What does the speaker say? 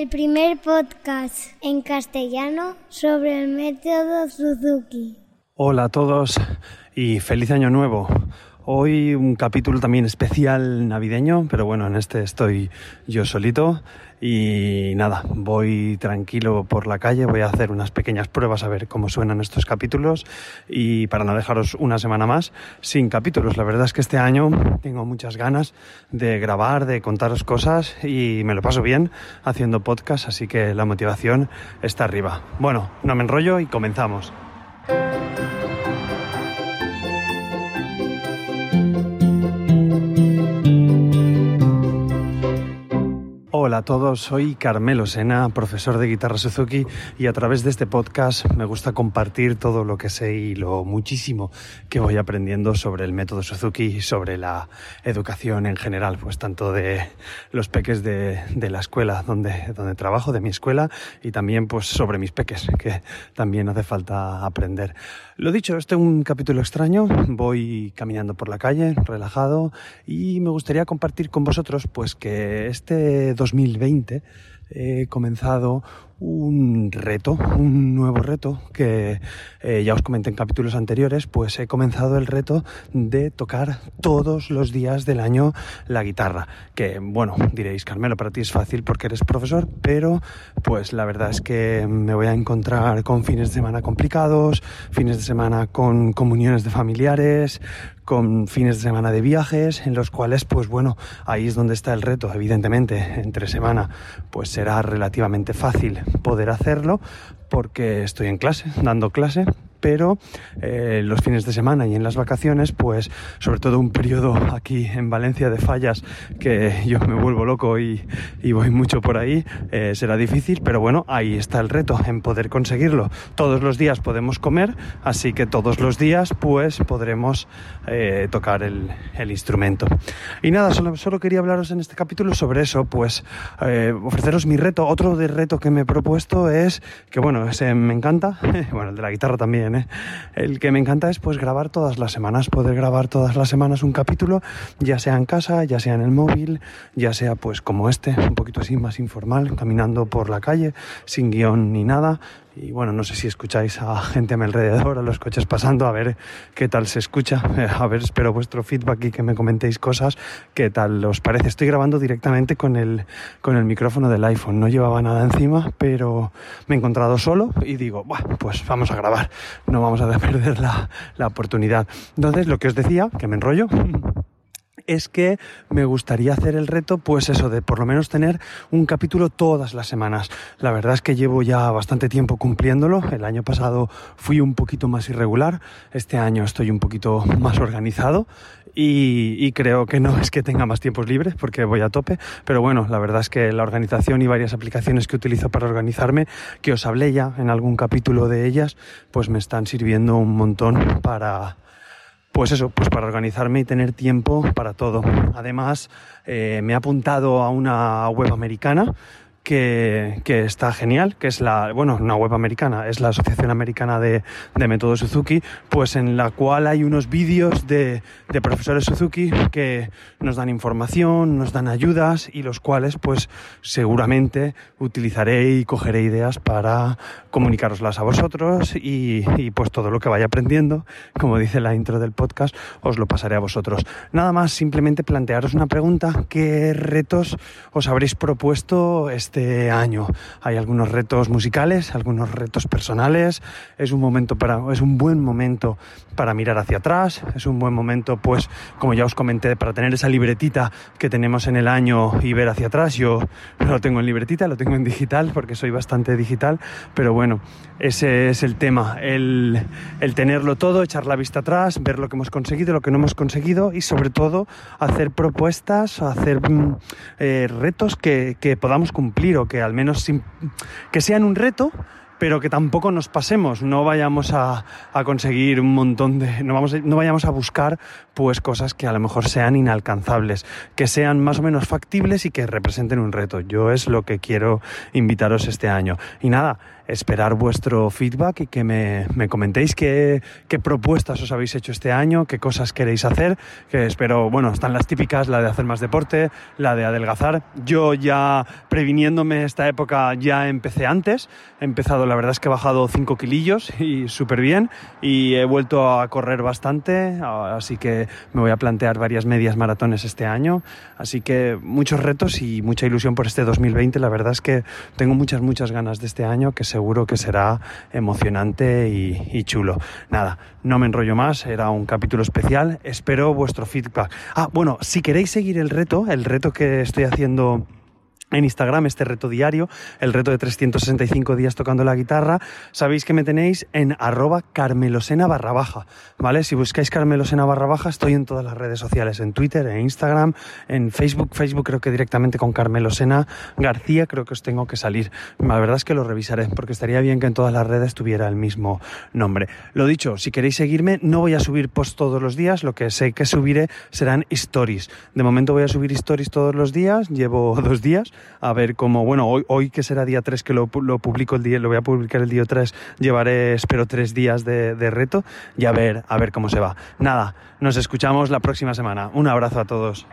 el primer podcast en castellano sobre el método Suzuki. Hola a todos y feliz año nuevo. Hoy un capítulo también especial navideño, pero bueno, en este estoy yo solito y nada, voy tranquilo por la calle, voy a hacer unas pequeñas pruebas a ver cómo suenan estos capítulos y para no dejaros una semana más sin capítulos. La verdad es que este año tengo muchas ganas de grabar, de contaros cosas y me lo paso bien haciendo podcast, así que la motivación está arriba. Bueno, no me enrollo y comenzamos. Hola a todos, soy Carmelo Sena, profesor de guitarra Suzuki y a través de este podcast me gusta compartir todo lo que sé y lo muchísimo que voy aprendiendo sobre el método Suzuki y sobre la educación en general, pues tanto de los peques de, la escuela donde, donde trabajo, de mi escuela y también pues sobre mis peques, que también hace falta aprender. Lo dicho, este es un capítulo extraño, voy caminando por la calle, relajado y me gustaría compartir con vosotros pues que este 2020 he comenzado un reto, un nuevo reto que eh, ya os comenté en capítulos anteriores, pues he comenzado el reto de tocar todos los días del año la guitarra. Que bueno, diréis, Carmelo, para ti es fácil porque eres profesor, pero pues la verdad es que me voy a encontrar con fines de semana complicados, fines de semana con comuniones de familiares, con fines de semana de viajes, en los cuales, pues bueno, ahí es donde está el reto, evidentemente, entre semana, pues será relativamente fácil poder hacerlo porque estoy en clase, dando clase, pero eh, los fines de semana y en las vacaciones, pues sobre todo un periodo aquí en Valencia de fallas que yo me vuelvo loco y, voy mucho por ahí, eh, será difícil, pero bueno, ahí está el reto en poder conseguirlo. Todos los días podemos comer, así que todos los días pues podremos eh, tocar el, el, instrumento. Y nada, solo, solo, quería hablaros en este capítulo sobre eso, pues ofreceros mi reto. Otro de reto que me he propuesto es que bueno, ese me encanta, bueno, el de la guitarra también ¿eh? El que me encanta es pues grabar todas las semanas, poder grabar todas las semanas un capítulo, ya sea en casa, ya sea en el móvil, ya sea pues como este, un poquito así más informal, caminando por la calle, sin guion ni nada, y bueno, no sé si escucháis a gente a mi alrededor, a los coches pasando, a ver qué tal se escucha. A ver, espero vuestro feedback y que me comentéis cosas, qué tal os parece. Estoy grabando directamente con el, con el micrófono del iPhone. No llevaba nada encima, pero me he encontrado solo y digo, bueno, pues vamos a grabar. No vamos a perder la, la oportunidad. Entonces, lo que os decía, que me enrollo es que me gustaría hacer el reto, pues eso, de por lo menos tener un capítulo todas las semanas. La verdad es que llevo ya bastante tiempo cumpliéndolo. El año pasado fui un poquito más irregular, este año estoy un poquito más organizado y, y creo que no es que tenga más tiempos libres porque voy a tope, pero bueno, la verdad es que la organización y varias aplicaciones que utilizo para organizarme, que os hablé ya en algún capítulo de ellas, pues me están sirviendo un montón para pues eso, pues para organizarme y tener tiempo para todo. Además, eh, me he apuntado a una web americana que, está genial, que es la, bueno, una web americana, es la Asociación Americana de, de Método Suzuki, pues en la cual hay unos vídeos de, de, profesores Suzuki que nos dan información, nos dan ayudas y los cuales pues seguramente utilizaré y cogeré ideas para comunicaroslas a vosotros y, y pues todo lo que vaya aprendiendo, como dice la intro del podcast, os lo pasaré a vosotros. Nada más, simplemente plantearos una pregunta, ¿qué retos os habréis propuesto este año. Hay algunos retos musicales, algunos retos personales. Es un momento para, es un buen momento para mirar hacia atrás. Es un buen momento, pues, como ya os comenté, para tener esa libretita que tenemos en el año y ver hacia atrás. Yo no lo tengo en libretita, lo tengo en digital porque soy bastante digital. Pero bueno, ese es el tema. El, el tenerlo todo, echar la vista atrás, ver lo que hemos conseguido, lo que no hemos conseguido y sobre todo hacer propuestas, hacer eh, retos que, que podamos cumplir o que al menos sin, que sean un reto, pero que tampoco nos pasemos, no vayamos a, a conseguir un montón de, no, vamos, no vayamos a buscar pues cosas que a lo mejor sean inalcanzables, que sean más o menos factibles y que representen un reto. Yo es lo que quiero invitaros este año. Y nada, esperar vuestro feedback y que me, me comentéis qué, qué, propuestas os habéis hecho este año, qué cosas queréis hacer, que espero, bueno, están las típicas, la de hacer más deporte, la de adelgazar. Yo ya previniéndome esta época ya empecé antes, he empezado, la verdad es que he bajado 5 kilillos y súper bien y he vuelto a correr bastante, así que me voy a plantear varias medias maratones este año, así que muchos retos y mucha ilusión por este 2020, la verdad es que tengo muchas, muchas ganas de este año que seguro que será emocionante y, chulo. Nada, no me enrollo más, era un capítulo especial, espero vuestro feedback. Ah, bueno, si queréis seguir el reto, el reto que estoy haciendo en Instagram este reto diario, el reto de 365 días tocando la guitarra. Sabéis que me tenéis en arroba carmelosena barra baja, ¿vale? Si buscáis carmelosena barra baja, estoy en todas las redes sociales, en Twitter, en Instagram, en Facebook, Facebook creo que directamente con carmelosena García creo que os tengo que salir. La verdad es que lo revisaré, porque estaría bien que en todas las redes tuviera el mismo nombre. Lo dicho, si queréis seguirme, no voy a subir post todos los días, lo que sé que subiré serán stories. De momento voy a subir stories todos los días, llevo dos días, a ver cómo, bueno, hoy, hoy que será día 3 que lo, lo, publico el día, lo voy a publicar el día 3, llevaré espero tres días de, de reto y a ver, a ver cómo se va. Nada, nos escuchamos la próxima semana. Un abrazo a todos.